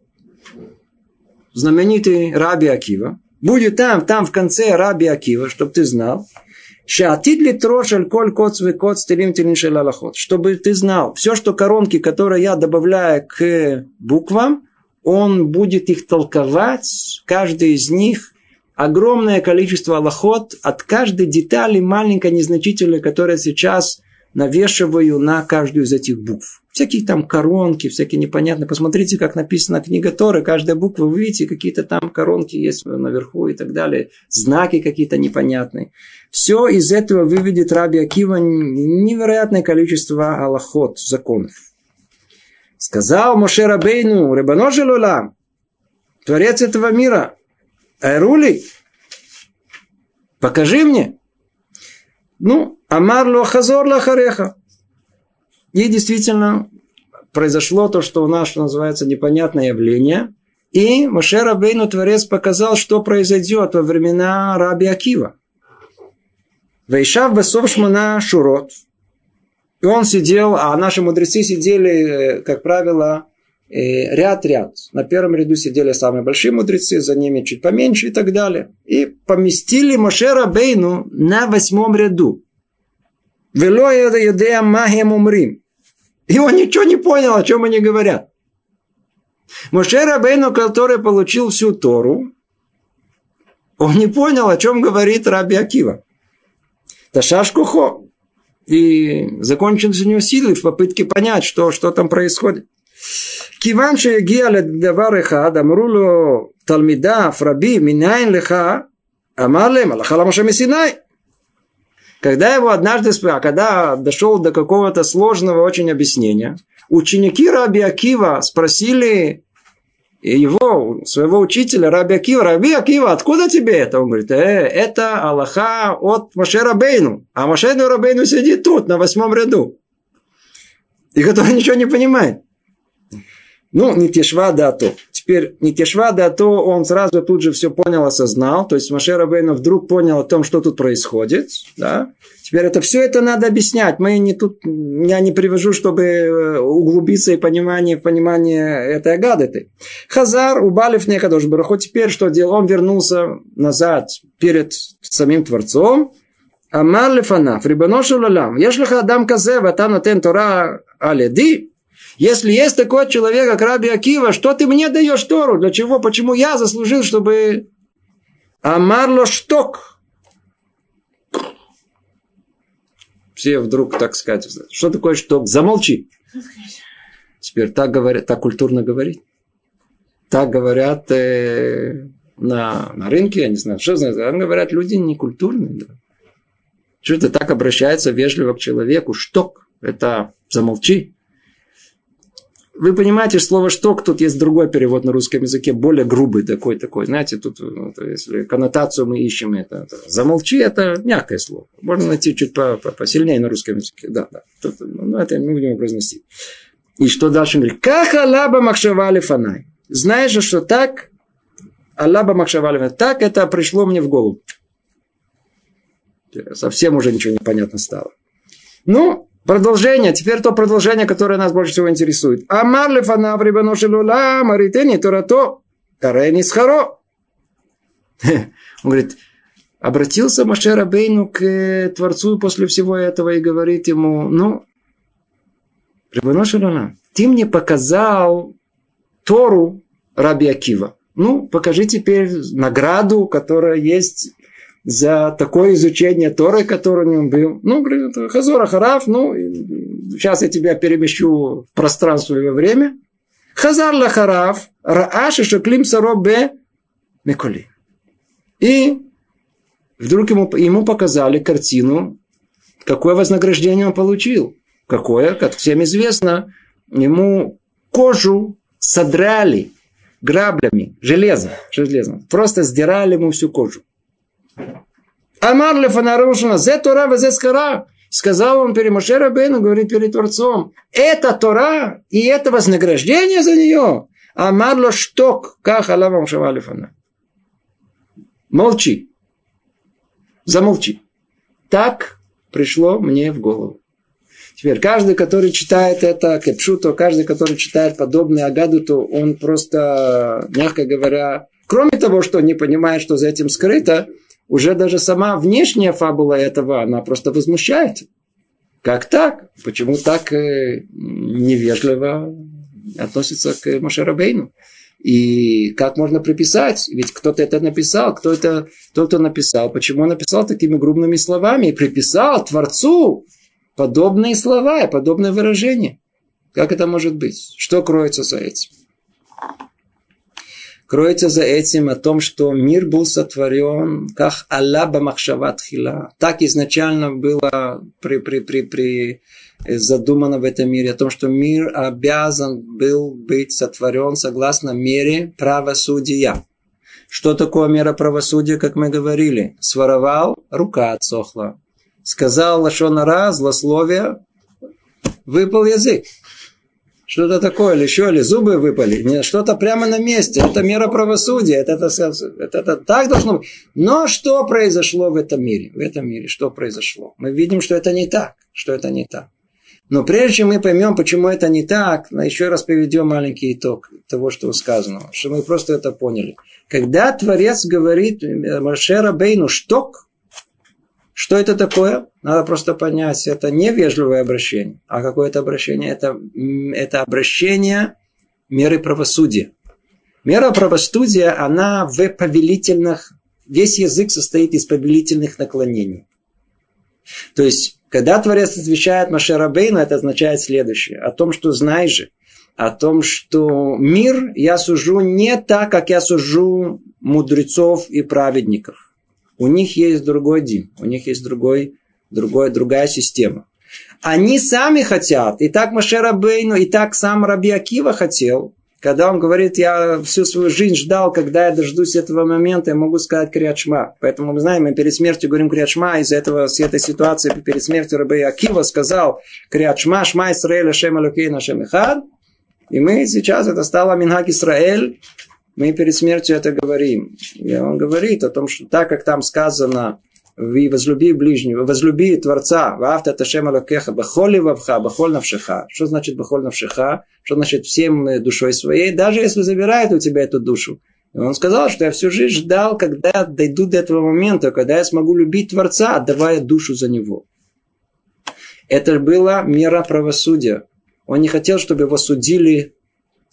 знаменитый Раби Акива, будет там, там в конце Раби Акива, чтобы ты знал, Шатид ли трошель коль коц вы коц телим телин шелалахот. Чтобы ты знал, все, что коронки, которые я добавляю к буквам, он будет их толковать, каждый из них огромное количество аллахот от каждой детали маленькой, незначительной, которая сейчас навешиваю на каждую из этих букв. Всякие там коронки, всякие непонятные. Посмотрите, как написана книга Торы. Каждая буква, вы видите, какие-то там коронки есть наверху и так далее. Знаки какие-то непонятные. Все из этого выведет Раби Акива невероятное количество аллахот, законов. Сказал Моше Рабейну, Ребано Лулам, Творец этого мира, Айрули, покажи мне. Ну, Амар ло хазор лахареха. И действительно произошло то, что у нас, что называется, непонятное явление. И Моше Рабейну Творец показал, что произойдет во времена Раби Акива. Вейшав Бесов Шмана Шурот. И он сидел, а наши мудрецы сидели, э, как правило, э, ряд-ряд. На первом ряду сидели самые большие мудрецы, за ними чуть поменьше и так далее. И поместили Моше Бейну на восьмом ряду. Вело Юдея Махем Умрим. И он ничего не понял, о чем они говорят. Моше Рабейну, который получил всю Тору, он не понял, о чем говорит Раби Акива. Ташаш Кухо. И закончились у него силы в попытке понять, что, что там происходит. Киван шеягия ледавар эхад, талмида, фраби, минайн леха, амар лем, аллаха месинай. Когда его однажды а когда дошел до какого-то сложного очень объяснения, ученики Раби Акива спросили его, своего учителя Раби Акива, Раби Акива, откуда тебе это? Он говорит, э, это Аллаха от Моше Рабейну. А Моше Рабейну сидит тут, на восьмом ряду. И который ничего не понимает. Ну, не тешва да то. Теперь не тешва да то, он сразу тут же все понял, осознал. То есть Маше Рабейна вдруг понял о том, что тут происходит. Да? Теперь это все это надо объяснять. Мы не тут, я не привожу, чтобы э, углубиться и понимание, понимание этой агадыты. Хазар, убалив некадош бараху. Теперь что делал? Он вернулся назад перед самим Творцом. Амар лефанав, рибаношу лалам. Ешлиха адам казе, ватан тен тора аледи. Если есть такой человек, как Раби Акива, что ты мне даешь Тору? Для чего? Почему я заслужил, чтобы... Амарло шток. Все вдруг, так сказать, что такое шток? Замолчи. Теперь так говорят, так культурно говорить. Так говорят э, на, на рынке, я не знаю, что знаю, там говорят люди некультурные. Да. Что это так обращается вежливо к человеку? Шток. Это замолчи. Вы понимаете, слово «шток» тут есть другой перевод на русском языке, более грубый такой, такой. Знаете, тут, ну, если коннотацию мы ищем, это, это «замолчи» – это мягкое слово. Можно найти чуть по, по, посильнее на русском языке. Да, да. Тут, ну, это мы будем произносить. И что дальше говорит? «Как Аллаба Махшавали Фанай». Знаешь же, что так Аллаба Махшавали Фанай. Так это пришло мне в голову. Совсем уже ничего не понятно стало. Ну, Продолжение, теперь то продолжение, которое нас больше всего интересует. Амар лефанав рибану шелула маритени турато карени схаро. Он говорит, обратился Маше Рабейну к э, Творцу после всего этого и говорит ему, ну, Рибану шелула, ты мне показал Тору Раби Акива. Ну, покажи теперь награду, которая есть за такое изучение Торы, которое него был. Ну, говорит, Хазора Хараф, ну, сейчас я тебя перемещу в пространство и во время. Хазар Лахараф, Рааши Шаклим Саробе Миколи. И вдруг ему, ему показали картину, какое вознаграждение он получил. Какое, как всем известно, ему кожу содрали граблями, железом, железом. Просто сдирали ему всю кожу. Амар лефанарушина, зе Тора, везе скара. Сказал он перед Моше Рабейну, говорит перед Творцом, это Тора, и это вознаграждение за нее. Амар ло шток, как алавам шавалифана. Молчи. Замолчи. Так пришло мне в голову. Теперь, каждый, который читает это кепшуто, каждый, который читает подобные агаду, то он просто, мягко говоря, кроме того, что не понимает, что за этим скрыто, уже даже сама внешняя фабула этого, она просто возмущает. Как так? Почему так э, невежливо относится к Машерабейну? И как можно приписать? Ведь кто-то это написал, кто это, кто-то написал. Почему он написал такими грубыми словами? И приписал Творцу подобные слова и подобное выражение. Как это может быть? Что кроется за этим? Кроется за этим о том, что мир был сотворен как Аллаба Махшават. Так изначально было при, при, при, при задумано в этом мире, о том, что мир обязан был быть сотворен согласно мере правосудия. Что такое мера правосудия, как мы говорили? Своровал, рука отсохла сказал лошонара, злословие, выпал язык. Что-то такое, или еще, или зубы выпали. Не, что-то прямо на месте. Это мера правосудия. Это, это, это, это так должно быть. Но что произошло в этом мире? В этом мире что произошло? Мы видим, что это не так. Что это не так. Но прежде чем мы поймем, почему это не так, еще раз приведем маленький итог того, что сказано. Чтобы мы просто это поняли. Когда Творец говорит Маршера Бейну «шток», что это такое? Надо просто понять, это не вежливое обращение. А какое это обращение? Это, это обращение меры правосудия. Мера правосудия, она в повелительных, весь язык состоит из повелительных наклонений. То есть, когда Творец отвечает Машерабейну, это означает следующее. О том, что знаешь же, о том, что мир я сужу не так, как я сужу мудрецов и праведников. У них есть другой дин, у них есть другой, другой, другая система. Они сами хотят, и так Машера Бейну, и так сам Раби Акива хотел, когда он говорит, я всю свою жизнь ждал, когда я дождусь этого момента, я могу сказать Криачма. Поэтому мы знаем, мы перед смертью говорим Криачма, из-за этого, с этой ситуации перед смертью Раби Акива сказал Криачма, Шма Исраэль, Шем Алюкей, Шем Ихад. И мы сейчас, это стало Минхак Исраэль, мы перед смертью это говорим. И он говорит о том, что так как там сказано, вы возлюби ближнего, возлюби Творца, ваавта ташем алакеха, бахоли вавха, бахоль навшиха. Что значит бахоль навшиха? Что значит всем душой своей, даже если забирает у тебя эту душу. И он сказал, что я всю жизнь ждал, когда дойду до этого момента, когда я смогу любить Творца, отдавая душу за него. Это была мера правосудия. Он не хотел, чтобы его судили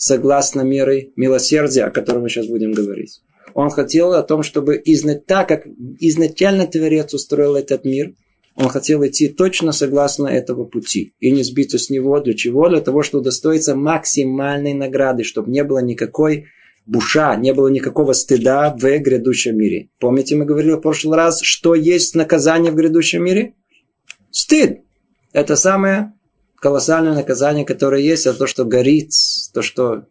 согласно мерой милосердия, о котором мы сейчас будем говорить. Он хотел о том, чтобы изна... так как изначально Творец устроил этот мир, он хотел идти точно согласно этого пути и не сбиться с него. Для чего? Для того, чтобы удостоиться максимальной награды, чтобы не было никакой буша, не было никакого стыда в грядущем мире. Помните, мы говорили в прошлый раз, что есть наказание в грядущем мире? Стыд. Это самое колоссальное наказание, которое есть, за то, что горит, то, что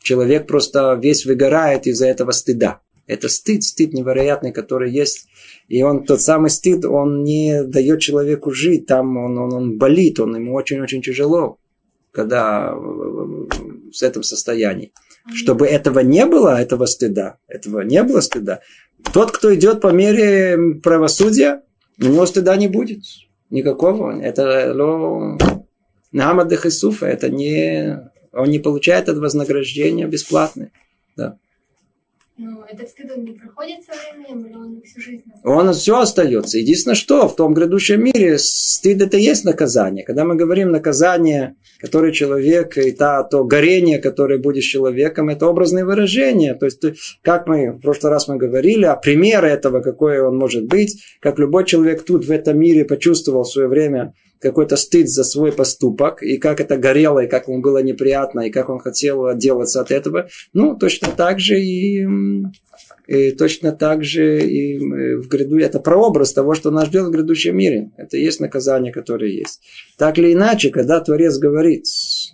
человек просто весь выгорает из-за этого стыда. Это стыд, стыд невероятный, который есть. И он, тот самый стыд, он не дает человеку жить. Там он, он, он болит, он ему очень-очень тяжело, когда в этом состоянии. Чтобы этого не было, этого стыда, этого не было стыда, тот, кто идет по мере правосудия, у него стыда не будет. Никакого. Это Нама де Хисуфа, это не... Он не получает это вознаграждение бесплатное. Да. Но этот стыд, он не проходит со временем, или он всю жизнь? Он все остается. Единственное, что в том грядущем мире стыд это есть наказание. Когда мы говорим наказание, которое человек, и та, то горение, которое будет с человеком, это образные выражения. То есть, как мы в прошлый раз мы говорили, а пример этого, какой он может быть, как любой человек тут в этом мире почувствовал в свое время какой-то стыд за свой поступок, и как это горело, и как ему было неприятно, и как он хотел отделаться от этого. Ну, точно так же и, и точно так же и в гряду. Это прообраз того, что нас ждет в грядущем мире. Это есть наказание, которое есть. Так или иначе, когда Творец говорит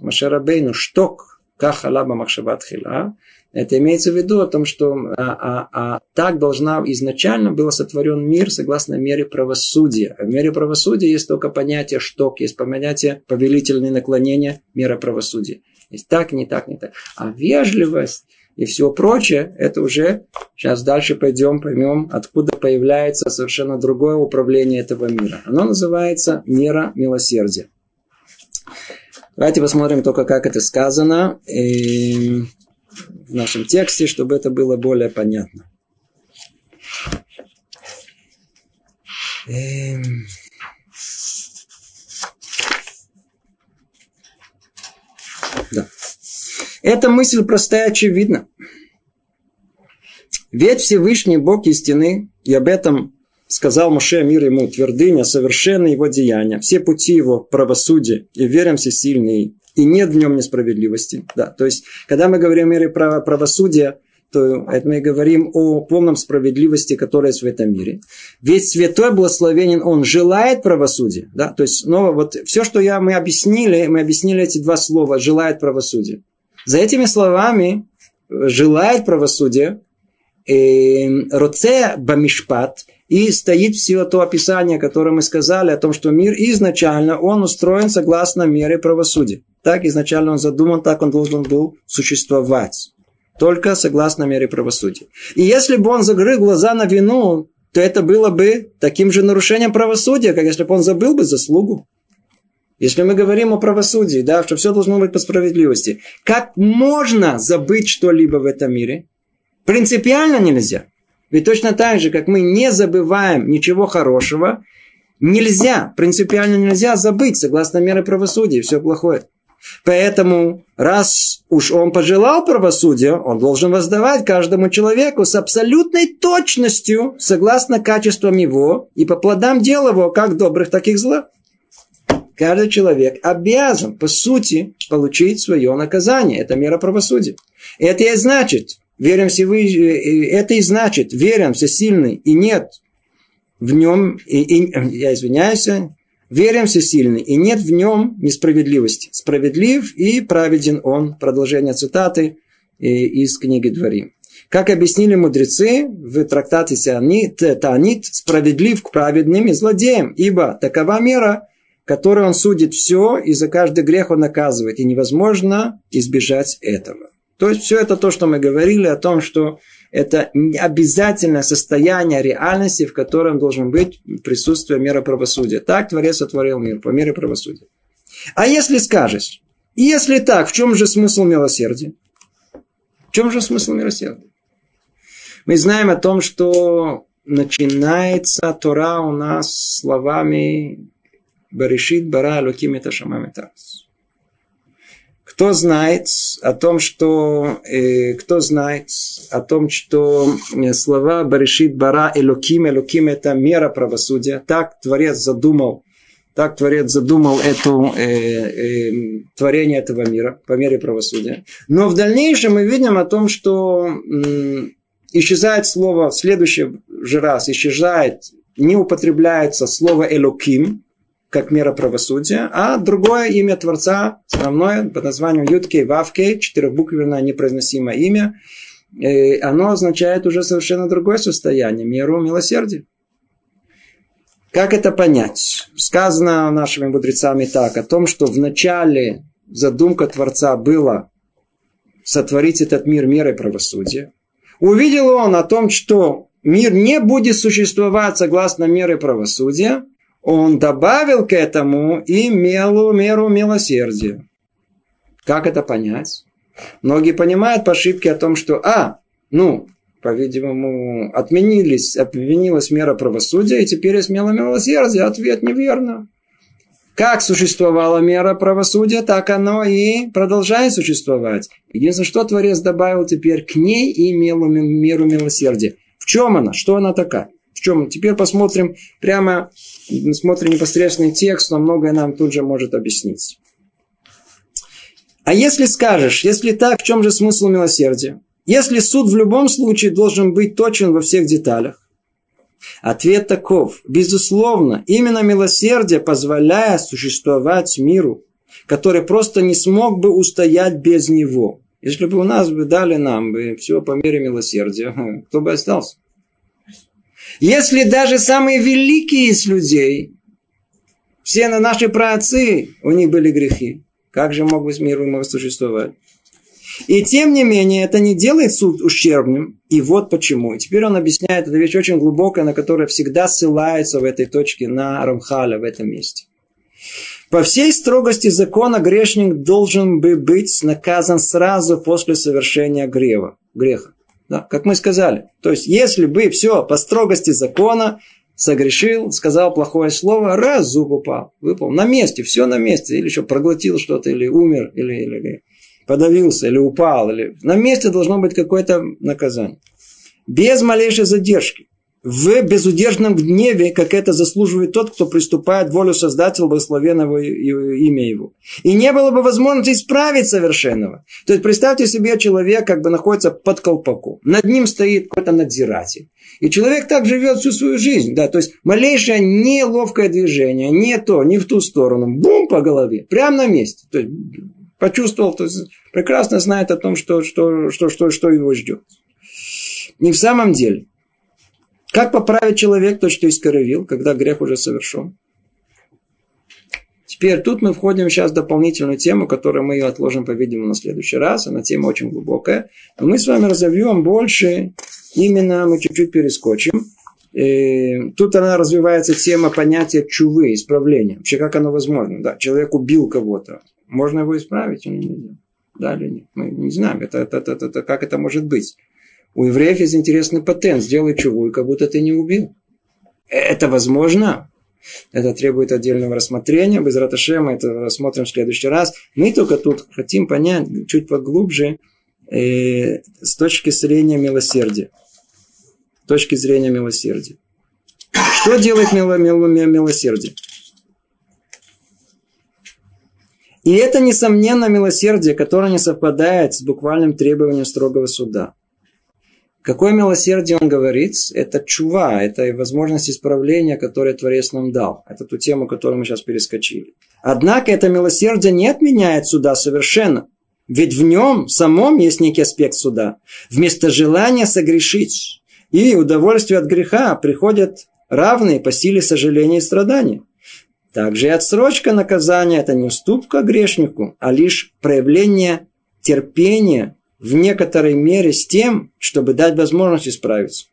Машарабейну шток, кахалаба махшабат хила, это имеется в виду о том, что а, а, а, так должна изначально был сотворен мир согласно мере правосудия. В мере правосудия есть только понятие шток, есть понятие повелительные наклонения, мера правосудия. Есть так, не так, не так. А вежливость и все прочее, это уже сейчас дальше пойдем, поймем, откуда появляется совершенно другое управление этого мира. Оно называется мера милосердия. Давайте посмотрим только, как это сказано. И в нашем тексте, чтобы это было более понятно. Эм... Да. Эта мысль простая очевидна. Ведь Всевышний Бог истины, и об этом сказал Моше мир ему, твердыня, совершенны его деяния, все пути его правосудия, и верим всесильный, и нет в нем несправедливости. Да, то есть, когда мы говорим о мире права, правосудия, то это мы говорим о полном справедливости, которая есть в этом мире. Ведь святой благословенен, он желает правосудия. Да? То есть, снова вот все, что я, мы объяснили, мы объяснили эти два слова, желает правосудия. За этими словами желает правосудия, э, роце бамишпат, и стоит все то описание, которое мы сказали, о том, что мир изначально, он устроен согласно мере правосудия. Так изначально он задуман, так он должен был существовать. Только согласно мере правосудия. И если бы он закрыл глаза на вину, то это было бы таким же нарушением правосудия, как если бы он забыл бы заслугу. Если мы говорим о правосудии, да, что все должно быть по справедливости, как можно забыть что-либо в этом мире? Принципиально нельзя. Ведь точно так же, как мы не забываем ничего хорошего, нельзя, принципиально нельзя забыть, согласно мере правосудия, все плохое. Поэтому, раз уж он пожелал правосудия, он должен воздавать каждому человеку с абсолютной точностью, согласно качествам его и по плодам дел его, как добрых, так и злых. Каждый человек обязан, по сути, получить свое наказание. Это мера правосудия. Это и значит, верим Всевышний, это и значит, верим всесильный, и нет в нем, и, и, я извиняюсь, Верим всесильный, и нет в нем несправедливости. Справедлив и праведен он. Продолжение цитаты э, из книги Дворим. Как объяснили мудрецы в трактате Таанит, справедлив к праведным и злодеям, ибо такова мера, которой он судит все, и за каждый грех он наказывает, и невозможно избежать этого. То есть все это то, что мы говорили о том, что это обязательное состояние реальности, в котором должен быть присутствие мира правосудия. Так Творец сотворил мир по мере правосудия. А если скажешь, если так, в чем же смысл милосердия? В чем же смысл милосердия? Мы знаем о том, что начинается Тора у нас словами Баришит Бара Луким это Шамамитас. Кто знает о том, что э, кто знает о том, что э, слова Баришит Бара Элоким, Элоким это мера правосудия. Так Творец задумал, так Творец задумал это э, э, творение этого мира по мере правосудия. Но в дальнейшем мы видим о том, что э, исчезает слово в следующий же раз, исчезает, не употребляется слово Элоким, как мера правосудия, а другое имя Творца, основное, под названием Юткей Вавкей, четырехбуквенное непроизносимое имя, и оно означает уже совершенно другое состояние, меру милосердия. Как это понять? Сказано нашими мудрецами так, о том, что в начале задумка Творца была сотворить этот мир мерой правосудия. Увидел он о том, что мир не будет существовать согласно мере правосудия, он добавил к этому и меру, меру милосердия. Как это понять? Многие понимают по ошибке о том, что, а, ну, по-видимому, отменились, отменилась мера правосудия, и теперь есть мера милосердия. Ответ неверно. Как существовала мера правосудия, так оно и продолжает существовать. Единственное, что Творец добавил теперь к ней и меру милосердия. В чем она? Что она такая? В чем? Теперь посмотрим прямо, смотрим непосредственный текст, но многое нам тут же может объяснить. А если скажешь, если так, в чем же смысл милосердия? Если суд в любом случае должен быть точен во всех деталях, ответ таков. Безусловно, именно милосердие позволяет существовать миру, который просто не смог бы устоять без него. Если бы у нас бы дали нам бы все по мере милосердия, кто бы остался? Если даже самые великие из людей, все на наши праотцы, у них были грехи, как же мог быть мир мог существовать? И тем не менее, это не делает суд ущербным. И вот почему. И теперь он объясняет, это вещь очень глубокая, на которую всегда ссылается в этой точке на Рамхаля в этом месте. По всей строгости закона грешник должен бы быть наказан сразу после совершения греха. греха. Да, как мы сказали. То есть, если бы все по строгости закона, согрешил, сказал плохое слово, раз зуб упал, выпал. На месте, все на месте. Или еще проглотил что-то, или умер, или, или подавился, или упал. Или... На месте должно быть какое-то наказание. Без малейшей задержки. В безудержном гневе, как это заслуживает тот, кто приступает волю Создателя благословенного имя его. И не было бы возможности исправить совершенного. То есть представьте себе, человек как бы находится под колпаком. Над ним стоит какой-то надзиратель. И человек так живет всю свою жизнь. Да, то есть малейшее неловкое движение, не то, не в ту сторону. Бум по голове. Прямо на месте. То есть почувствовал, то есть прекрасно знает о том, что, что, что, что, что его ждет. Не в самом деле. Как поправить человек то, что искоровил, когда грех уже совершен? Теперь тут мы входим сейчас в дополнительную тему, которую мы ее отложим, по-видимому, на следующий раз. Она тема очень глубокая. Но мы с вами разовьем больше Именно мы чуть-чуть перескочим. И тут она развивается тема понятия чувы, исправления. Вообще, как оно возможно? Да, человек убил кого-то. Можно его исправить или нельзя? Да или нет? Мы не знаем, это, это, это, это, как это может быть. У евреев есть интересный патент. Сделай и как будто ты не убил. Это возможно? Это требует отдельного рассмотрения. Без раташема это рассмотрим в следующий раз. Мы только тут хотим понять чуть поглубже э, с точки зрения милосердия. С точки зрения милосердия. Что делает мило, мило, милосердие? И это, несомненно, милосердие, которое не совпадает с буквальным требованием строгого суда. Какое милосердие он говорит? Это чува, это возможность исправления, которое Творец нам дал. Это ту тему, которую мы сейчас перескочили. Однако это милосердие не отменяет суда совершенно. Ведь в нем самом есть некий аспект суда. Вместо желания согрешить и удовольствия от греха приходят равные по силе сожаления и страдания. Также и отсрочка наказания – это не уступка грешнику, а лишь проявление терпения в некоторой мере с тем, чтобы дать возможность исправиться.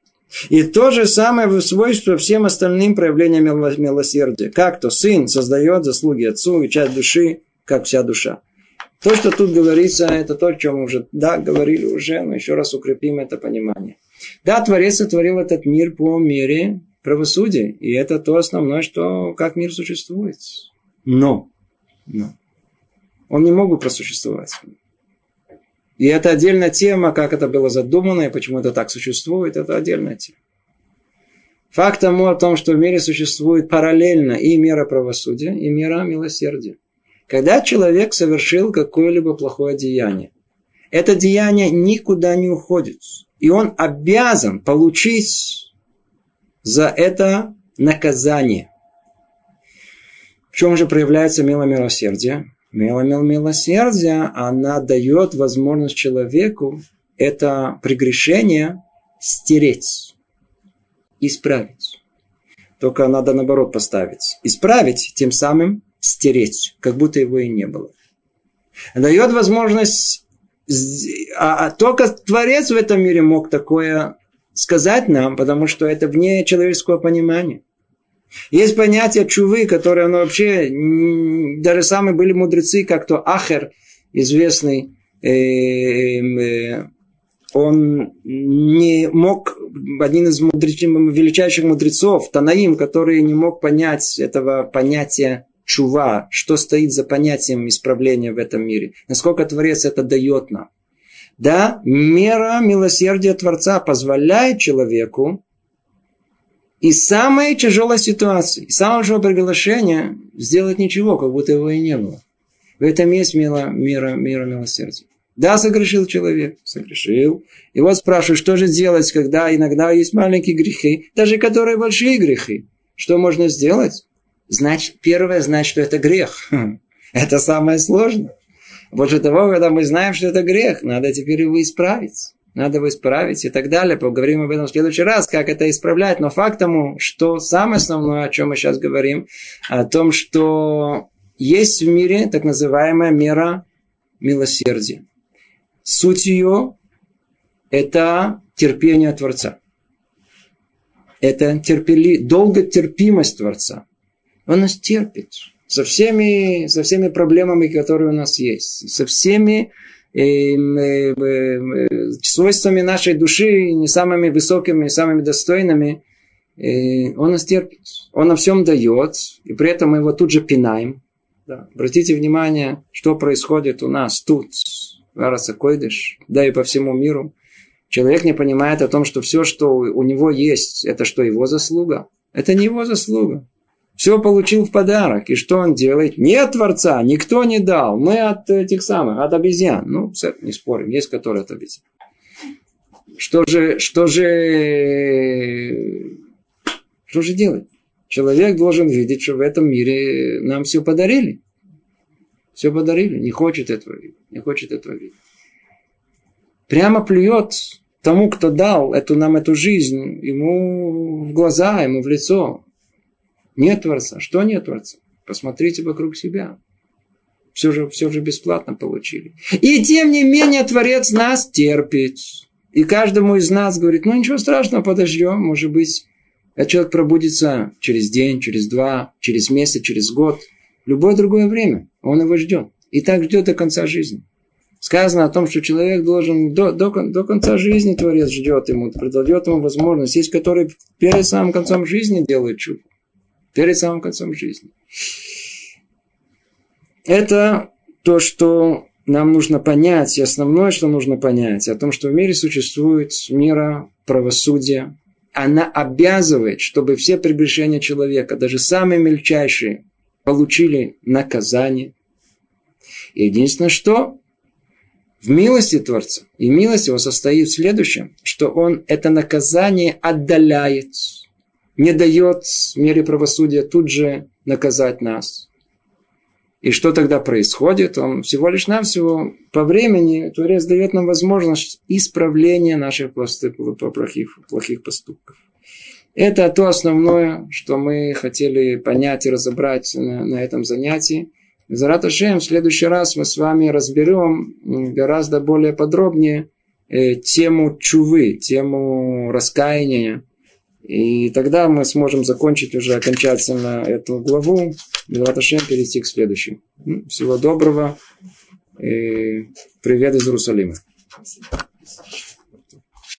И то же самое свойство всем остальным проявлениям милосердия. Как то сын создает заслуги отцу и часть души, как вся душа. То, что тут говорится, это то, о чем мы уже да, говорили уже, но еще раз укрепим это понимание. Да, Творец сотворил этот мир по мере правосудия, и это то основное, что как мир существует. Но, но он не мог бы просуществовать. И это отдельная тема, как это было задумано, и почему это так существует, это отдельная тема. Факт тому о том, что в мире существует параллельно и мера правосудия, и мера милосердия. Когда человек совершил какое-либо плохое деяние, это деяние никуда не уходит. И он обязан получить за это наказание. В чем же проявляется милосердие? Милосердие, она дает возможность человеку это прегрешение стереть, исправить. Только надо наоборот поставить. Исправить, тем самым стереть, как будто его и не было. Дает возможность, а, а только Творец в этом мире мог такое сказать нам, потому что это вне человеческого понимания. Есть понятие чувы, которое оно вообще, даже самые были мудрецы, как то Ахер, известный э, э, он не мог, один из мудреч, величайших мудрецов, Танаим, который не мог понять этого понятия чува, что стоит за понятием исправления в этом мире, насколько Творец это дает нам. Да, мера милосердия Творца позволяет человеку из самой тяжелой ситуации, из самого же приглашения сделать ничего, как будто его и не было. В этом есть мера, мера, мера милосердия. Да, согрешил человек, согрешил. И вот спрашиваю, что же делать, когда иногда есть маленькие грехи, даже которые большие грехи. Что можно сделать? Значит, первое, знать, что это грех. Это самое сложное. Больше того, когда мы знаем, что это грех, надо теперь его исправить. Надо его исправить и так далее. Поговорим об этом в следующий раз, как это исправлять. Но факт тому, что самое основное, о чем мы сейчас говорим, о том, что есть в мире так называемая мера милосердия. Суть ее – это терпение Творца. Это терпели, долготерпимость Творца. Он нас терпит со всеми, со всеми проблемами, которые у нас есть, со всеми э, э, э, свойствами нашей души, не самыми высокими, не самыми достойными, э, он нас терпит. Он на всем дает, и при этом мы его тут же пинаем. Да. Обратите внимание, что происходит у нас тут, в Арасакойдыш, да и по всему миру. Человек не понимает о том, что все, что у него есть, это что его заслуга. Это не его заслуга все получил в подарок. И что он делает? Нет Творца, никто не дал. Мы от этих самых, от обезьян. Ну, не спорим, есть которые от обезьян. Что же, что же, что же делать? Человек должен видеть, что в этом мире нам все подарили. Все подарили, не хочет этого видеть, не хочет этого видеть. Прямо плюет тому, кто дал эту, нам эту жизнь, ему в глаза, ему в лицо. Нет Творца. Что нет Творца? Посмотрите вокруг себя. Все же, все же бесплатно получили. И тем не менее Творец нас терпит. И каждому из нас говорит, ну ничего страшного, подождем. Может быть, этот человек пробудится через день, через два, через месяц, через год. Любое другое время. Он его ждет. И так ждет до конца жизни. Сказано о том, что человек должен до, до, до конца жизни Творец ждет ему, дает ему возможность. Есть, которые перед самым концом жизни делают чудо перед самым концом жизни. Это то, что нам нужно понять, и основное, что нужно понять, о том, что в мире существует мера правосудия. Она обязывает, чтобы все прегрешения человека, даже самые мельчайшие, получили наказание. И единственное, что в милости Творца, и милость его состоит в следующем, что он это наказание отдаляет не дает мере правосудия тут же наказать нас. И что тогда происходит? Он всего лишь навсего по времени Творец дает нам возможность исправления наших плохих, плохих поступков. Это то основное, что мы хотели понять и разобрать на, на этом занятии. Зарат Ашем, в следующий раз мы с вами разберем гораздо более подробнее э, тему чувы, тему раскаяния, и тогда мы сможем закончить уже окончательно эту главу. Белаташем перейти к следующей. Всего доброго. И привет из Иерусалима.